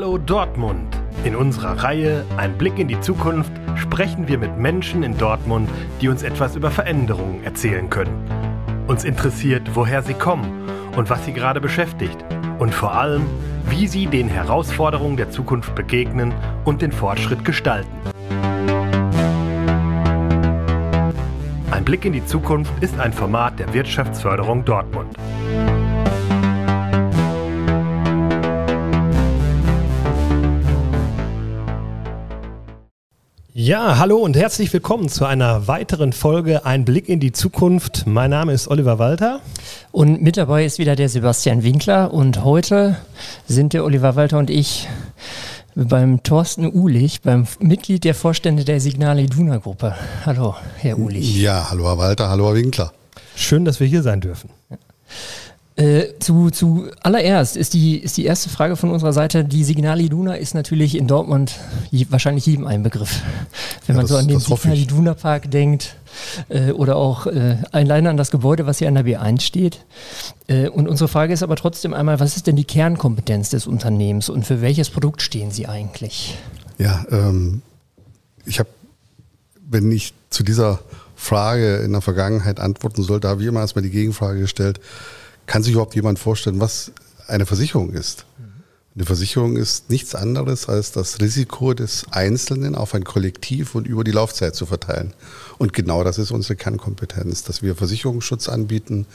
Hallo Dortmund! In unserer Reihe Ein Blick in die Zukunft sprechen wir mit Menschen in Dortmund, die uns etwas über Veränderungen erzählen können. Uns interessiert, woher sie kommen und was sie gerade beschäftigt. Und vor allem, wie sie den Herausforderungen der Zukunft begegnen und den Fortschritt gestalten. Ein Blick in die Zukunft ist ein Format der Wirtschaftsförderung Dortmund. Ja, hallo und herzlich willkommen zu einer weiteren Folge Ein Blick in die Zukunft. Mein Name ist Oliver Walter. Und mit dabei ist wieder der Sebastian Winkler. Und heute sind der Oliver Walter und ich beim Thorsten Uhlich, beim Mitglied der Vorstände der Signale Iduna Gruppe. Hallo, Herr Uhlich. Ja, hallo Herr Walter, hallo Herr Winkler. Schön, dass wir hier sein dürfen. Ja. Äh, zu, zu allererst ist die, ist die erste Frage von unserer Seite, die Signal Iduna ist natürlich in Dortmund je, wahrscheinlich jedem ein Begriff. Wenn ja, man das, so an den Signal Iduna Park denkt äh, oder auch äh, alleine an das Gebäude, was hier an der B1 steht. Äh, und unsere Frage ist aber trotzdem einmal, was ist denn die Kernkompetenz des Unternehmens und für welches Produkt stehen Sie eigentlich? Ja, ähm, ich habe, wenn ich zu dieser Frage in der Vergangenheit antworten sollte, habe ich immer erstmal die Gegenfrage gestellt, kann sich überhaupt jemand vorstellen, was eine Versicherung ist? Eine Versicherung ist nichts anderes als das Risiko des Einzelnen auf ein Kollektiv und über die Laufzeit zu verteilen. Und genau das ist unsere Kernkompetenz, dass wir Versicherungsschutz anbieten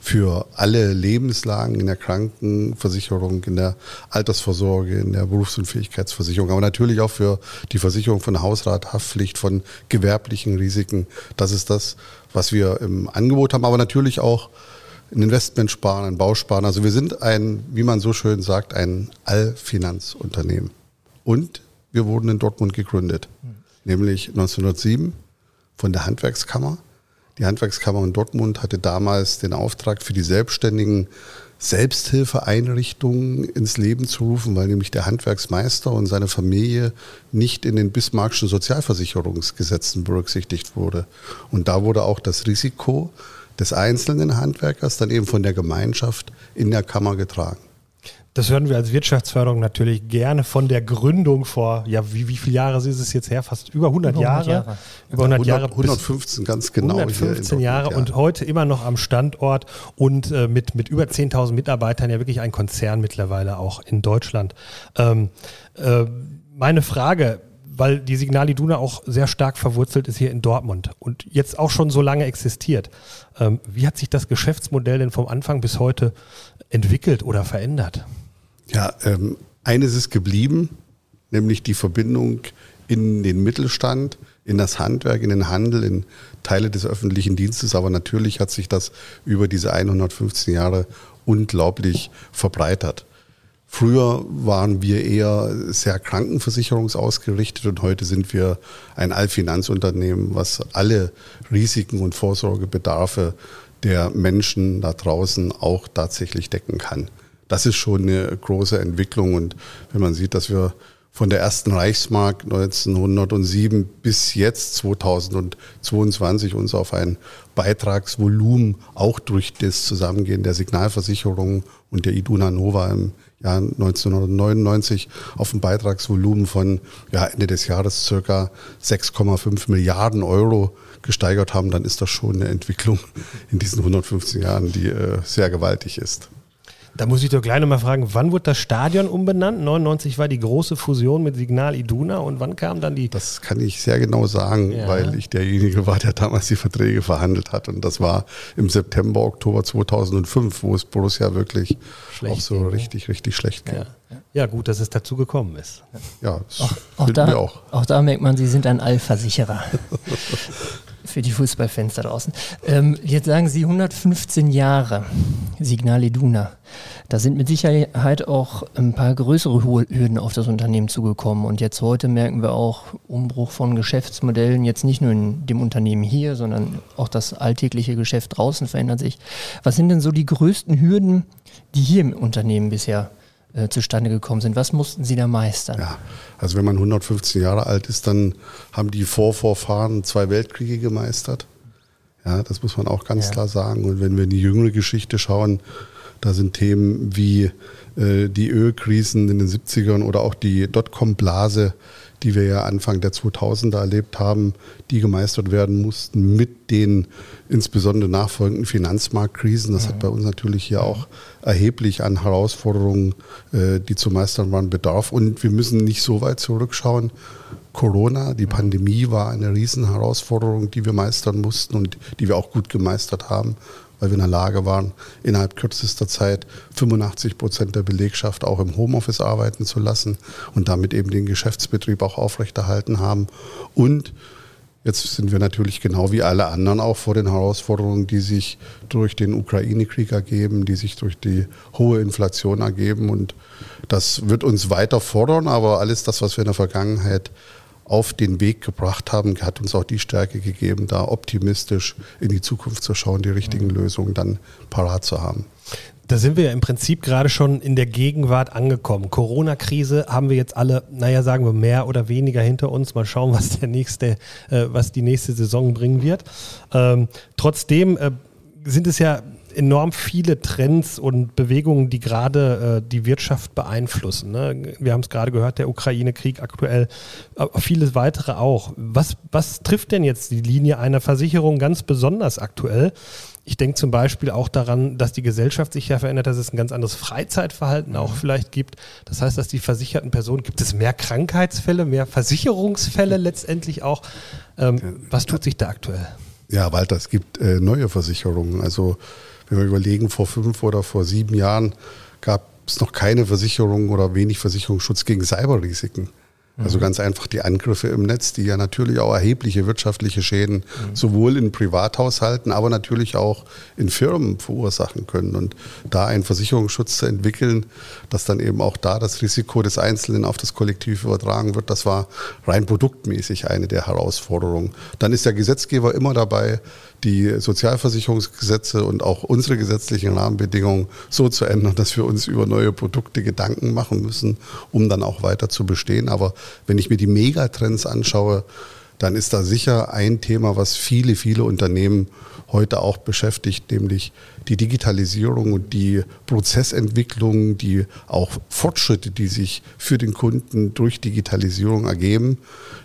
für alle Lebenslagen in der Krankenversicherung, in der Altersvorsorge, in der Berufsunfähigkeitsversicherung, aber natürlich auch für die Versicherung von Hausrat, Haftpflicht, von gewerblichen Risiken. Das ist das, was wir im Angebot haben, aber natürlich auch ein Investment sparen, ein Bausparen. Also wir sind ein, wie man so schön sagt, ein Allfinanzunternehmen. Und wir wurden in Dortmund gegründet, mhm. nämlich 1907 von der Handwerkskammer. Die Handwerkskammer in Dortmund hatte damals den Auftrag für die Selbstständigen Selbsthilfeeinrichtungen ins Leben zu rufen, weil nämlich der Handwerksmeister und seine Familie nicht in den bismarckschen Sozialversicherungsgesetzen berücksichtigt wurde. Und da wurde auch das Risiko des einzelnen Handwerkers, dann eben von der Gemeinschaft in der Kammer getragen. Das hören wir als Wirtschaftsförderung natürlich gerne von der Gründung vor, ja, wie, wie viele Jahre ist es jetzt her? Fast über 100, über 100 Jahre. Jahre. Über 100 100, Jahre. 115 ganz genau. 115 Jahre ja. und heute immer noch am Standort und äh, mit, mit über 10.000 Mitarbeitern ja wirklich ein Konzern mittlerweile auch in Deutschland. Ähm, äh, meine Frage, weil die Signal Iduna auch sehr stark verwurzelt ist hier in Dortmund und jetzt auch schon so lange existiert. Ähm, wie hat sich das Geschäftsmodell denn vom Anfang bis heute entwickelt oder verändert? Ja, ähm, eines ist geblieben, nämlich die Verbindung in den Mittelstand, in das Handwerk, in den Handel, in Teile des öffentlichen Dienstes. Aber natürlich hat sich das über diese 115 Jahre unglaublich verbreitert. Früher waren wir eher sehr krankenversicherungsausgerichtet und heute sind wir ein Allfinanzunternehmen, was alle Risiken und Vorsorgebedarfe der Menschen da draußen auch tatsächlich decken kann. Das ist schon eine große Entwicklung und wenn man sieht, dass wir von der ersten Reichsmark 1907 bis jetzt 2022 uns auf ein Beitragsvolumen auch durch das Zusammengehen der Signalversicherung und der Iduna Nova im Jahr 1999 auf ein Beitragsvolumen von ja, Ende des Jahres circa 6,5 Milliarden Euro gesteigert haben, dann ist das schon eine Entwicklung in diesen 115 Jahren, die äh, sehr gewaltig ist. Da muss ich doch gleich nochmal fragen, wann wurde das Stadion umbenannt? 99 war die große Fusion mit Signal Iduna und wann kam dann die? Das kann ich sehr genau sagen, ja. weil ich derjenige war, der damals die Verträge verhandelt hat. Und das war im September, Oktober 2005, wo es Borussia wirklich schlecht auch so ging, richtig, richtig schlecht ging. Ja. ja. gut, dass es dazu gekommen ist. Ja, auch, auch, da, auch. auch da merkt man, Sie sind ein Allversicherer. für die Fußballfans da draußen. Ähm, jetzt sagen Sie 115 Jahre Signal Iduna. Da sind mit Sicherheit auch ein paar größere Hürden auf das Unternehmen zugekommen. Und jetzt heute merken wir auch Umbruch von Geschäftsmodellen, jetzt nicht nur in dem Unternehmen hier, sondern auch das alltägliche Geschäft draußen verändert sich. Was sind denn so die größten Hürden, die hier im Unternehmen bisher äh, zustande gekommen sind? Was mussten Sie da meistern? Ja, also wenn man 115 Jahre alt ist, dann haben die Vorvorfahren zwei Weltkriege gemeistert. Ja, das muss man auch ganz ja. klar sagen. Und wenn wir in die jüngere Geschichte schauen, Da sind Themen wie äh, die Ölkrisen in den 70ern oder auch die Dotcom-Blase, die wir ja Anfang der 2000er erlebt haben, die gemeistert werden mussten mit den insbesondere nachfolgenden Finanzmarktkrisen. Das hat bei uns natürlich hier auch erheblich an Herausforderungen, äh, die zu meistern waren, Bedarf. Und wir müssen nicht so weit zurückschauen. Corona, die Pandemie war eine Riesenherausforderung, die wir meistern mussten und die wir auch gut gemeistert haben weil wir in der Lage waren, innerhalb kürzester Zeit 85 Prozent der Belegschaft auch im Homeoffice arbeiten zu lassen und damit eben den Geschäftsbetrieb auch aufrechterhalten haben. Und Jetzt sind wir natürlich genau wie alle anderen auch vor den Herausforderungen, die sich durch den Ukraine-Krieg ergeben, die sich durch die hohe Inflation ergeben. Und das wird uns weiter fordern, aber alles das, was wir in der Vergangenheit auf den Weg gebracht haben, hat uns auch die Stärke gegeben, da optimistisch in die Zukunft zu schauen, die richtigen mhm. Lösungen dann parat zu haben. Da sind wir ja im Prinzip gerade schon in der Gegenwart angekommen. Corona-Krise haben wir jetzt alle, naja, sagen wir mehr oder weniger hinter uns. Mal schauen, was der nächste, äh, was die nächste Saison bringen wird. Ähm, trotzdem äh, sind es ja enorm viele Trends und Bewegungen, die gerade äh, die Wirtschaft beeinflussen. Ne? Wir haben es gerade gehört, der Ukraine-Krieg aktuell, aber vieles weitere auch. Was, was trifft denn jetzt die Linie einer Versicherung ganz besonders aktuell? Ich denke zum Beispiel auch daran, dass die Gesellschaft sich ja verändert, dass es ein ganz anderes Freizeitverhalten auch mhm. vielleicht gibt. Das heißt, dass die versicherten Personen, gibt es mehr Krankheitsfälle, mehr Versicherungsfälle letztendlich auch. Ähm, was tut sich da aktuell? Ja, Walter, es gibt äh, neue Versicherungen. Also wenn wir überlegen, vor fünf oder vor sieben Jahren gab es noch keine Versicherung oder wenig Versicherungsschutz gegen Cyberrisiken. Also mhm. ganz einfach die Angriffe im Netz, die ja natürlich auch erhebliche wirtschaftliche Schäden mhm. sowohl in Privathaushalten, aber natürlich auch in Firmen verursachen können. Und da einen Versicherungsschutz zu entwickeln, dass dann eben auch da das Risiko des Einzelnen auf das Kollektiv übertragen wird, das war rein produktmäßig eine der Herausforderungen. Dann ist der Gesetzgeber immer dabei, die Sozialversicherungsgesetze und auch unsere gesetzlichen Rahmenbedingungen so zu ändern, dass wir uns über neue Produkte Gedanken machen müssen, um dann auch weiter zu bestehen. Aber wenn ich mir die Megatrends anschaue, dann ist da sicher ein Thema, was viele, viele Unternehmen heute auch beschäftigt, nämlich die Digitalisierung und die Prozessentwicklung, die auch Fortschritte, die sich für den Kunden durch Digitalisierung ergeben.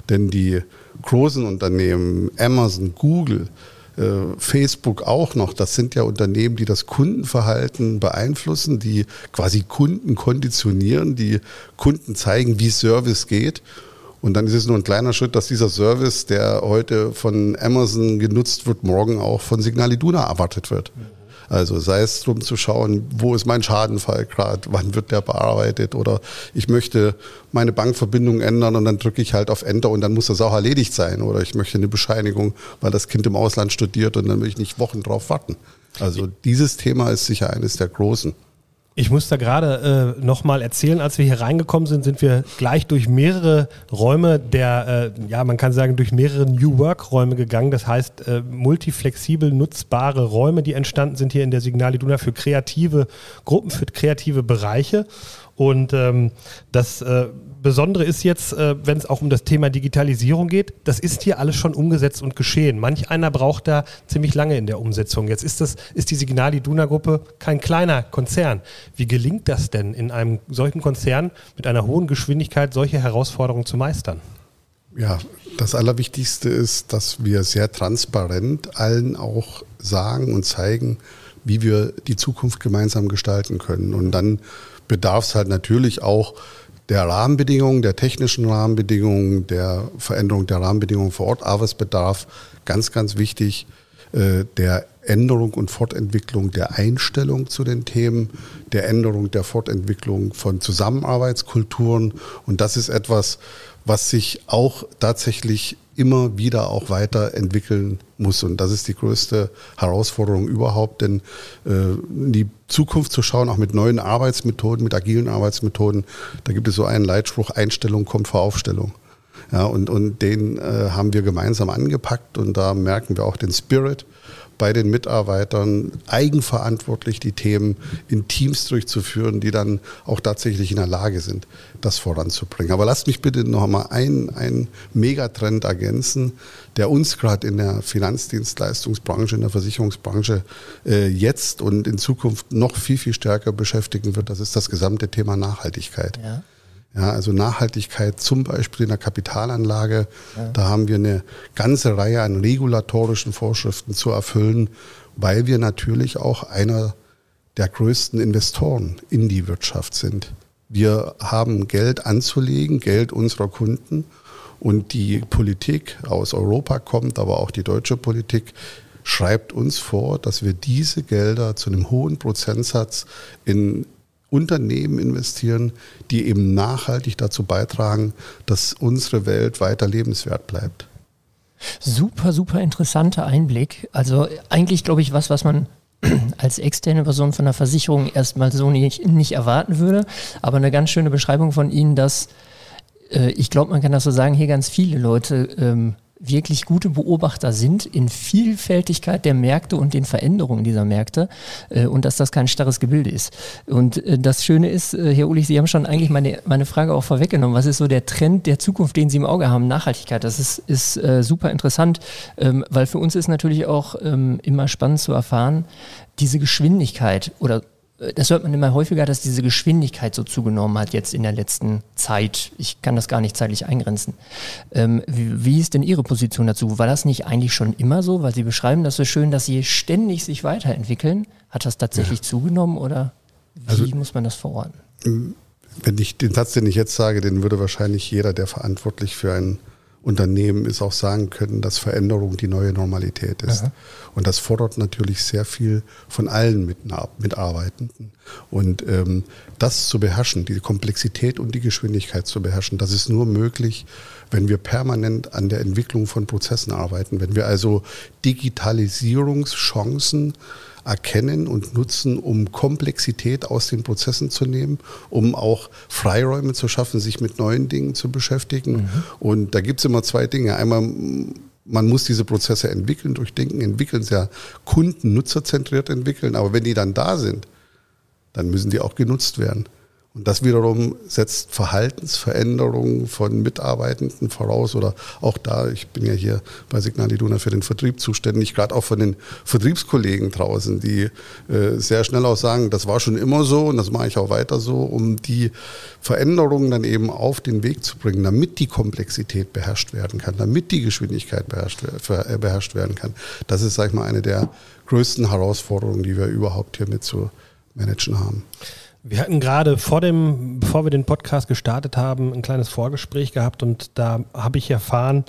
Denn die großen Unternehmen, Amazon, Google, Facebook auch noch. Das sind ja Unternehmen, die das Kundenverhalten beeinflussen, die quasi Kunden konditionieren, die Kunden zeigen, wie Service geht. Und dann ist es nur ein kleiner Schritt, dass dieser Service, der heute von Amazon genutzt wird, morgen auch von Signal Iduna erwartet wird. Mhm. Also sei es darum zu schauen, wo ist mein Schadenfall gerade, wann wird der bearbeitet oder ich möchte meine Bankverbindung ändern und dann drücke ich halt auf Enter und dann muss das auch erledigt sein oder ich möchte eine Bescheinigung, weil das Kind im Ausland studiert und dann will ich nicht Wochen drauf warten. Also dieses Thema ist sicher eines der großen. Ich muss da gerade äh, nochmal erzählen, als wir hier reingekommen sind, sind wir gleich durch mehrere Räume der, äh, ja, man kann sagen, durch mehrere New Work-Räume gegangen. Das heißt, äh, multiflexibel nutzbare Räume, die entstanden sind hier in der Signal Iduna für kreative Gruppen, für kreative Bereiche. Und ähm, das äh, Besondere ist jetzt, äh, wenn es auch um das Thema Digitalisierung geht, das ist hier alles schon umgesetzt und geschehen. Manch einer braucht da ziemlich lange in der Umsetzung. Jetzt ist, das, ist die Signal Iduna Gruppe kein kleiner Konzern. Wie gelingt das denn, in einem solchen Konzern mit einer hohen Geschwindigkeit solche Herausforderungen zu meistern? Ja, das Allerwichtigste ist, dass wir sehr transparent allen auch sagen und zeigen, wie wir die Zukunft gemeinsam gestalten können. Und dann bedarf es halt natürlich auch der Rahmenbedingungen, der technischen Rahmenbedingungen, der Veränderung der Rahmenbedingungen vor Ort. Aber es bedarf ganz, ganz wichtig äh, der Änderung und Fortentwicklung der Einstellung zu den Themen, der Änderung der Fortentwicklung von Zusammenarbeitskulturen. Und das ist etwas, was sich auch tatsächlich immer wieder auch weiterentwickeln muss. Und das ist die größte Herausforderung überhaupt, denn äh, in die Zukunft zu schauen, auch mit neuen Arbeitsmethoden, mit agilen Arbeitsmethoden, da gibt es so einen Leitspruch, Einstellung kommt vor Aufstellung. Ja, und, und den äh, haben wir gemeinsam angepackt und da merken wir auch den Spirit bei den Mitarbeitern eigenverantwortlich die Themen in Teams durchzuführen, die dann auch tatsächlich in der Lage sind, das voranzubringen. Aber lasst mich bitte noch mal einen, einen Megatrend ergänzen, der uns gerade in der Finanzdienstleistungsbranche, in der Versicherungsbranche äh, jetzt und in Zukunft noch viel, viel stärker beschäftigen wird. Das ist das gesamte Thema Nachhaltigkeit. Ja. Ja, also Nachhaltigkeit zum Beispiel in der Kapitalanlage. Ja. Da haben wir eine ganze Reihe an regulatorischen Vorschriften zu erfüllen, weil wir natürlich auch einer der größten Investoren in die Wirtschaft sind. Wir haben Geld anzulegen, Geld unserer Kunden. Und die Politik aus Europa kommt, aber auch die deutsche Politik schreibt uns vor, dass wir diese Gelder zu einem hohen Prozentsatz in Unternehmen investieren, die eben nachhaltig dazu beitragen, dass unsere Welt weiter lebenswert bleibt. Super, super interessanter Einblick. Also eigentlich, glaube ich, was, was man als externe Person von der Versicherung erstmal so nicht, nicht erwarten würde. Aber eine ganz schöne Beschreibung von Ihnen, dass äh, ich glaube, man kann das so sagen, hier ganz viele Leute ähm, wirklich gute Beobachter sind in Vielfältigkeit der Märkte und den Veränderungen dieser Märkte äh, und dass das kein starres Gebilde ist. Und äh, das Schöne ist, äh, Herr Ulich, Sie haben schon eigentlich meine, meine Frage auch vorweggenommen. Was ist so der Trend der Zukunft, den Sie im Auge haben? Nachhaltigkeit, das ist, ist äh, super interessant, ähm, weil für uns ist natürlich auch ähm, immer spannend zu erfahren, diese Geschwindigkeit oder das hört man immer häufiger, dass diese Geschwindigkeit so zugenommen hat jetzt in der letzten Zeit. Ich kann das gar nicht zeitlich eingrenzen. Ähm, wie, wie, ist denn Ihre Position dazu? War das nicht eigentlich schon immer so? Weil Sie beschreiben das so schön, dass Sie ständig sich weiterentwickeln. Hat das tatsächlich ja. zugenommen oder wie also, muss man das verorten? Wenn ich den Satz, den ich jetzt sage, den würde wahrscheinlich jeder, der verantwortlich für ein Unternehmen ist, auch sagen können, dass Veränderung die neue Normalität ist. Aha. Und das fordert natürlich sehr viel von allen Mitarbeitenden. Und ähm, das zu beherrschen, die Komplexität und die Geschwindigkeit zu beherrschen, das ist nur möglich, wenn wir permanent an der Entwicklung von Prozessen arbeiten, wenn wir also Digitalisierungschancen erkennen und nutzen, um Komplexität aus den Prozessen zu nehmen, um auch Freiräume zu schaffen, sich mit neuen Dingen zu beschäftigen. Mhm. Und da gibt es immer zwei Dinge. Einmal man muss diese Prozesse entwickeln, durchdenken, entwickeln, sehr kunden-, nutzerzentriert entwickeln. Aber wenn die dann da sind, dann müssen die auch genutzt werden. Und das wiederum setzt Verhaltensveränderungen von Mitarbeitenden voraus oder auch da, ich bin ja hier bei Signal Iduna für den Vertrieb zuständig, gerade auch von den Vertriebskollegen draußen, die äh, sehr schnell auch sagen, das war schon immer so und das mache ich auch weiter so, um die Veränderungen dann eben auf den Weg zu bringen, damit die Komplexität beherrscht werden kann, damit die Geschwindigkeit beherrscht, äh, beherrscht werden kann. Das ist, sag ich mal, eine der größten Herausforderungen, die wir überhaupt hier mit zu managen haben. Wir hatten gerade vor dem, bevor wir den Podcast gestartet haben, ein kleines Vorgespräch gehabt und da habe ich erfahren,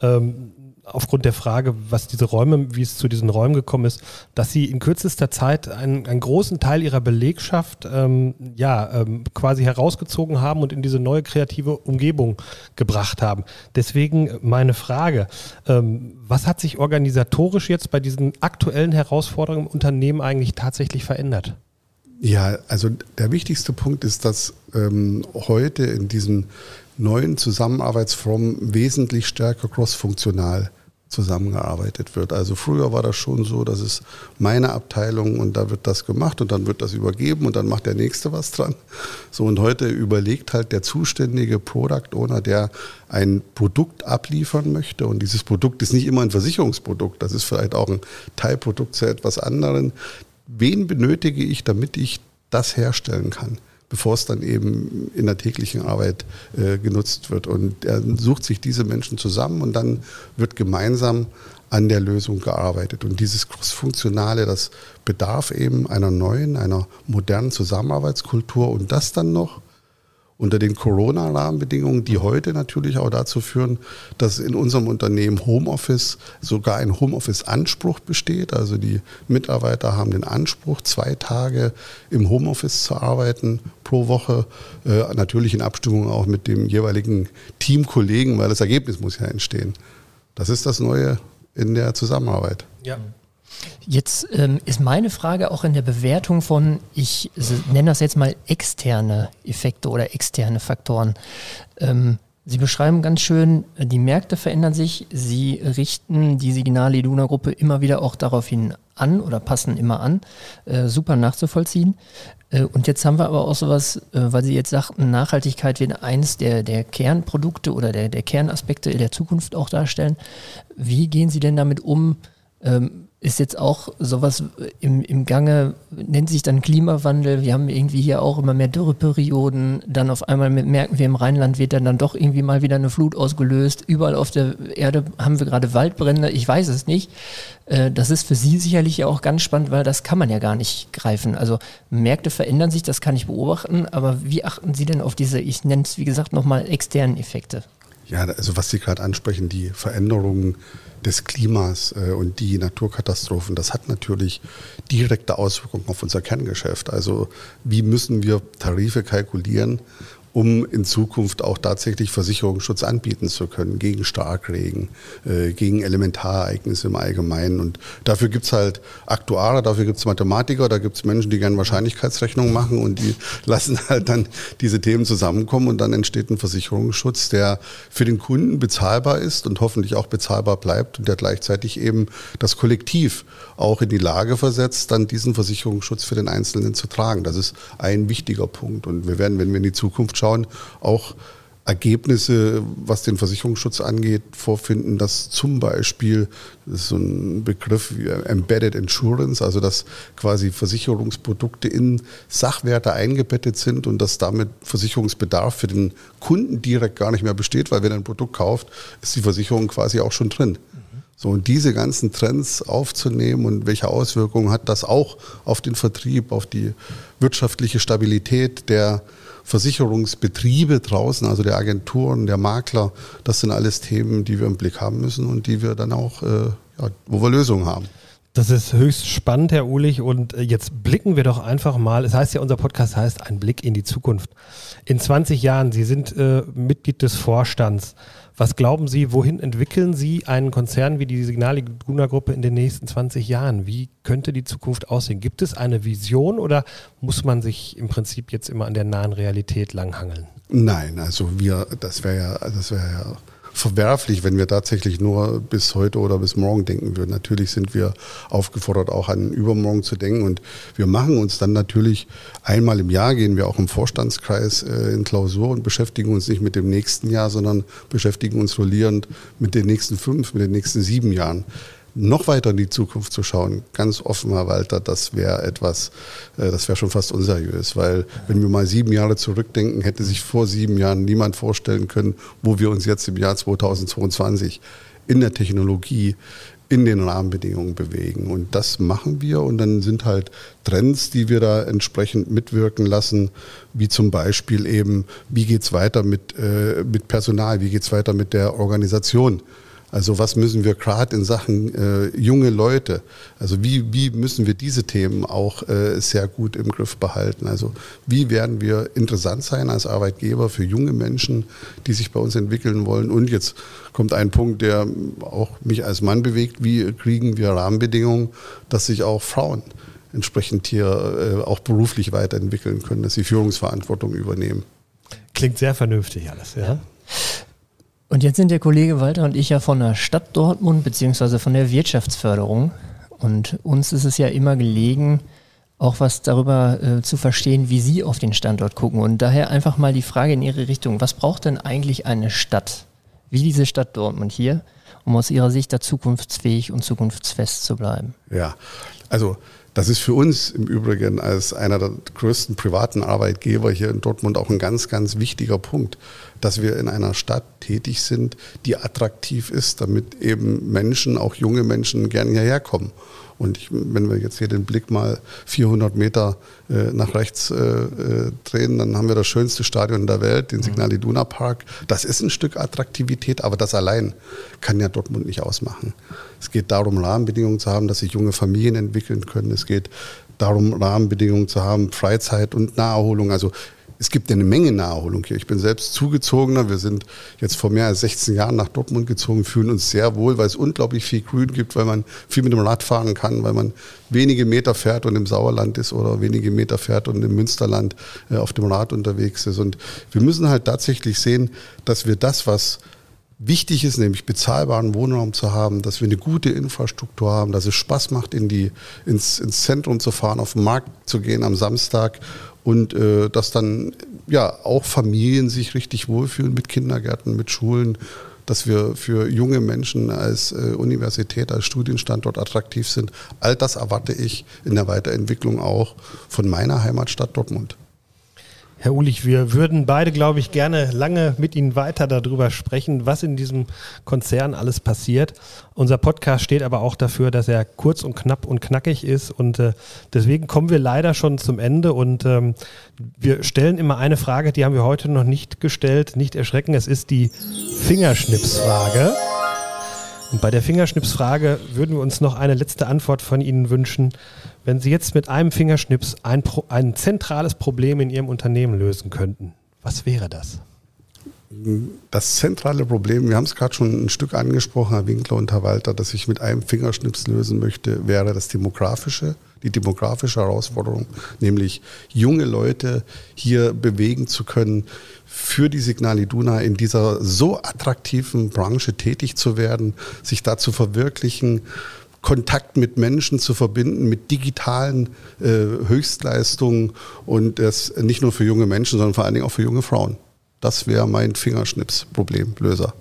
ähm, aufgrund der Frage, was diese Räume, wie es zu diesen Räumen gekommen ist, dass sie in kürzester Zeit einen, einen großen Teil ihrer Belegschaft ähm, ja ähm, quasi herausgezogen haben und in diese neue kreative Umgebung gebracht haben. Deswegen meine Frage: ähm, Was hat sich organisatorisch jetzt bei diesen aktuellen Herausforderungen im Unternehmen eigentlich tatsächlich verändert? Ja, also der wichtigste Punkt ist, dass ähm, heute in diesen neuen Zusammenarbeitsformen wesentlich stärker crossfunktional zusammengearbeitet wird. Also früher war das schon so, dass es meine Abteilung und da wird das gemacht und dann wird das übergeben und dann macht der nächste was dran. So und heute überlegt halt der zuständige Product Owner, der ein Produkt abliefern möchte und dieses Produkt ist nicht immer ein Versicherungsprodukt, das ist vielleicht auch ein Teilprodukt zu etwas anderem wen benötige ich, damit ich das herstellen kann, bevor es dann eben in der täglichen Arbeit äh, genutzt wird. Und er sucht sich diese Menschen zusammen und dann wird gemeinsam an der Lösung gearbeitet. Und dieses Crossfunktionale, das bedarf eben einer neuen, einer modernen Zusammenarbeitskultur und das dann noch unter den Corona-Rahmenbedingungen, die heute natürlich auch dazu führen, dass in unserem Unternehmen Homeoffice sogar ein Homeoffice-Anspruch besteht. Also die Mitarbeiter haben den Anspruch, zwei Tage im Homeoffice zu arbeiten pro Woche, äh, natürlich in Abstimmung auch mit dem jeweiligen Teamkollegen, weil das Ergebnis muss ja entstehen. Das ist das Neue in der Zusammenarbeit. Ja. Jetzt ähm, ist meine Frage auch in der Bewertung von, ich nenne das jetzt mal externe Effekte oder externe Faktoren. Ähm, Sie beschreiben ganz schön, die Märkte verändern sich. Sie richten die Signale Iduna Gruppe immer wieder auch daraufhin an oder passen immer an. Äh, super nachzuvollziehen. Äh, und jetzt haben wir aber auch sowas, äh, weil Sie jetzt sagten, Nachhaltigkeit wird eins der, der Kernprodukte oder der, der Kernaspekte der Zukunft auch darstellen. Wie gehen Sie denn damit um? Ähm, ist jetzt auch sowas im, im Gange, nennt sich dann Klimawandel. Wir haben irgendwie hier auch immer mehr Dürreperioden. Dann auf einmal merken wir, im Rheinland wird dann, dann doch irgendwie mal wieder eine Flut ausgelöst. Überall auf der Erde haben wir gerade Waldbrände. Ich weiß es nicht. Äh, das ist für Sie sicherlich auch ganz spannend, weil das kann man ja gar nicht greifen. Also Märkte verändern sich, das kann ich beobachten. Aber wie achten Sie denn auf diese, ich nenne es wie gesagt nochmal, externen Effekte? Ja, also was Sie gerade ansprechen, die Veränderungen des Klimas äh, und die Naturkatastrophen, das hat natürlich direkte Auswirkungen auf unser Kerngeschäft. Also wie müssen wir Tarife kalkulieren, um in Zukunft auch tatsächlich Versicherungsschutz anbieten zu können gegen Starkregen, äh, gegen Elementarereignisse im Allgemeinen. Und dafür gibt es halt Aktuare, dafür gibt es Mathematiker, da gibt es Menschen, die gerne Wahrscheinlichkeitsrechnungen machen und die lassen halt dann diese Themen zusammenkommen und dann entsteht ein Versicherungsschutz, der für den Kunden bezahlbar ist und hoffentlich auch bezahlbar bleibt und der gleichzeitig eben das Kollektiv auch in die Lage versetzt, dann diesen Versicherungsschutz für den Einzelnen zu tragen. Das ist ein wichtiger Punkt. Und wir werden, wenn wir in die Zukunft schauen, auch Ergebnisse, was den Versicherungsschutz angeht, vorfinden, dass zum Beispiel, das ist so ein Begriff wie Embedded Insurance, also dass quasi Versicherungsprodukte in Sachwerte eingebettet sind und dass damit Versicherungsbedarf für den Kunden direkt gar nicht mehr besteht, weil wenn er ein Produkt kauft, ist die Versicherung quasi auch schon drin. So, und diese ganzen Trends aufzunehmen und welche Auswirkungen hat das auch auf den Vertrieb, auf die wirtschaftliche Stabilität der Versicherungsbetriebe draußen, also der Agenturen, der Makler, das sind alles Themen, die wir im Blick haben müssen und die wir dann auch, äh, ja, wo wir Lösungen haben. Das ist höchst spannend, Herr Ulich. Und äh, jetzt blicken wir doch einfach mal. Es heißt ja, unser Podcast heißt Ein Blick in die Zukunft. In 20 Jahren, Sie sind äh, Mitglied des Vorstands. Was glauben Sie, wohin entwickeln Sie einen Konzern wie die Signal Iduna Gruppe in den nächsten 20 Jahren? Wie könnte die Zukunft aussehen? Gibt es eine Vision oder muss man sich im Prinzip jetzt immer an der nahen Realität langhangeln? Nein, also wir, das wäre ja, das wäre ja verwerflich, wenn wir tatsächlich nur bis heute oder bis morgen denken würden. Natürlich sind wir aufgefordert, auch an übermorgen zu denken und wir machen uns dann natürlich einmal im Jahr gehen wir auch im Vorstandskreis äh, in Klausur und beschäftigen uns nicht mit dem nächsten Jahr, sondern beschäftigen uns rollierend mit den nächsten fünf, mit den nächsten sieben Jahren noch weiter in die Zukunft zu schauen, ganz offen, Herr Walter, das wäre etwas, äh, das wäre schon fast unseriös, weil wenn wir mal sieben Jahre zurückdenken, hätte sich vor sieben Jahren niemand vorstellen können, wo wir uns jetzt im Jahr 2022 in der Technologie, in den Rahmenbedingungen bewegen. Und das machen wir. Und dann sind halt Trends, die wir da entsprechend mitwirken lassen, wie zum Beispiel eben, wie geht's weiter mit, äh, mit Personal, wie geht's weiter mit der Organisation also was müssen wir gerade in Sachen äh, junge Leute, also wie, wie müssen wir diese Themen auch äh, sehr gut im Griff behalten? Also wie werden wir interessant sein als Arbeitgeber für junge Menschen, die sich bei uns entwickeln wollen? Und jetzt kommt ein Punkt, der auch mich als Mann bewegt. Wie kriegen wir Rahmenbedingungen, dass sich auch Frauen entsprechend hier äh, auch beruflich weiterentwickeln können, dass sie Führungsverantwortung übernehmen? Klingt sehr vernünftig alles, ja. Und jetzt sind der Kollege Walter und ich ja von der Stadt Dortmund beziehungsweise von der Wirtschaftsförderung. Und uns ist es ja immer gelegen, auch was darüber äh, zu verstehen, wie Sie auf den Standort gucken. Und daher einfach mal die Frage in Ihre Richtung. Was braucht denn eigentlich eine Stadt, wie diese Stadt Dortmund hier, um aus Ihrer Sicht da zukunftsfähig und zukunftsfest zu bleiben? Ja, also das ist für uns im Übrigen als einer der größten privaten Arbeitgeber hier in Dortmund auch ein ganz, ganz wichtiger Punkt, dass wir in einer Stadt tätig sind, die attraktiv ist, damit eben Menschen, auch junge Menschen, gerne hierher kommen. Und ich, wenn wir jetzt hier den Blick mal 400 Meter äh, nach rechts äh, äh, drehen, dann haben wir das schönste Stadion der Welt, den Signal Iduna Park. Das ist ein Stück Attraktivität, aber das allein kann ja Dortmund nicht ausmachen. Es geht darum, Rahmenbedingungen zu haben, dass sich junge Familien entwickeln können. Es geht darum, Rahmenbedingungen zu haben, Freizeit und Naherholung. Also es gibt eine Menge Naherholung hier. Ich bin selbst zugezogener. Wir sind jetzt vor mehr als 16 Jahren nach Dortmund gezogen, fühlen uns sehr wohl, weil es unglaublich viel Grün gibt, weil man viel mit dem Rad fahren kann, weil man wenige Meter fährt und im Sauerland ist oder wenige Meter fährt und im Münsterland äh, auf dem Rad unterwegs ist. Und wir müssen halt tatsächlich sehen, dass wir das, was wichtig ist, nämlich bezahlbaren Wohnraum zu haben, dass wir eine gute Infrastruktur haben, dass es Spaß macht, in die, ins, ins Zentrum zu fahren, auf den Markt zu gehen am Samstag und äh, dass dann ja auch Familien sich richtig wohlfühlen mit Kindergärten, mit Schulen, dass wir für junge Menschen als äh, Universität, als Studienstandort attraktiv sind. All das erwarte ich in der Weiterentwicklung auch von meiner Heimatstadt Dortmund. Herr Ulich, wir würden beide, glaube ich, gerne lange mit Ihnen weiter darüber sprechen, was in diesem Konzern alles passiert. Unser Podcast steht aber auch dafür, dass er kurz und knapp und knackig ist und äh, deswegen kommen wir leider schon zum Ende und ähm, wir stellen immer eine Frage, die haben wir heute noch nicht gestellt. Nicht erschrecken, es ist die Fingerschnipsfrage. Und bei der Fingerschnipsfrage würden wir uns noch eine letzte Antwort von Ihnen wünschen. Wenn Sie jetzt mit einem Fingerschnips ein, ein zentrales Problem in Ihrem Unternehmen lösen könnten, was wäre das? Das zentrale Problem, wir haben es gerade schon ein Stück angesprochen, Herr Winkler und Herr Walter, dass ich mit einem Fingerschnips lösen möchte, wäre das demografische, die demografische Herausforderung, nämlich junge Leute hier bewegen zu können, für die Signal Iduna in dieser so attraktiven Branche tätig zu werden, sich da zu verwirklichen, Kontakt mit Menschen zu verbinden, mit digitalen äh, Höchstleistungen und das nicht nur für junge Menschen, sondern vor allen Dingen auch für junge Frauen. Das wäre mein Fingerschnips-Problemlöser.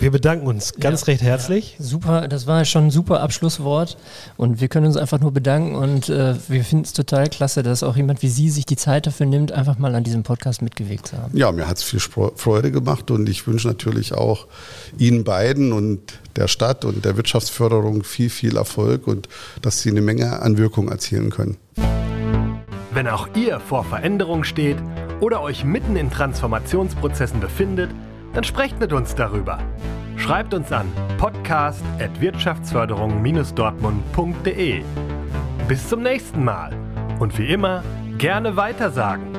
Wir bedanken uns ganz ja, recht herzlich. Ja, super, das war schon ein super Abschlusswort und wir können uns einfach nur bedanken und äh, wir finden es total klasse, dass auch jemand wie Sie sich die Zeit dafür nimmt, einfach mal an diesem Podcast mitgewegt zu haben. Ja, mir hat es viel Freude gemacht und ich wünsche natürlich auch Ihnen beiden und der Stadt und der Wirtschaftsförderung viel, viel Erfolg und dass Sie eine Menge an Wirkung erzielen können. Wenn auch ihr vor Veränderung steht oder euch mitten in Transformationsprozessen befindet, dann sprecht mit uns darüber. Schreibt uns an podcast.wirtschaftsförderung-dortmund.de. Bis zum nächsten Mal und wie immer gerne weitersagen.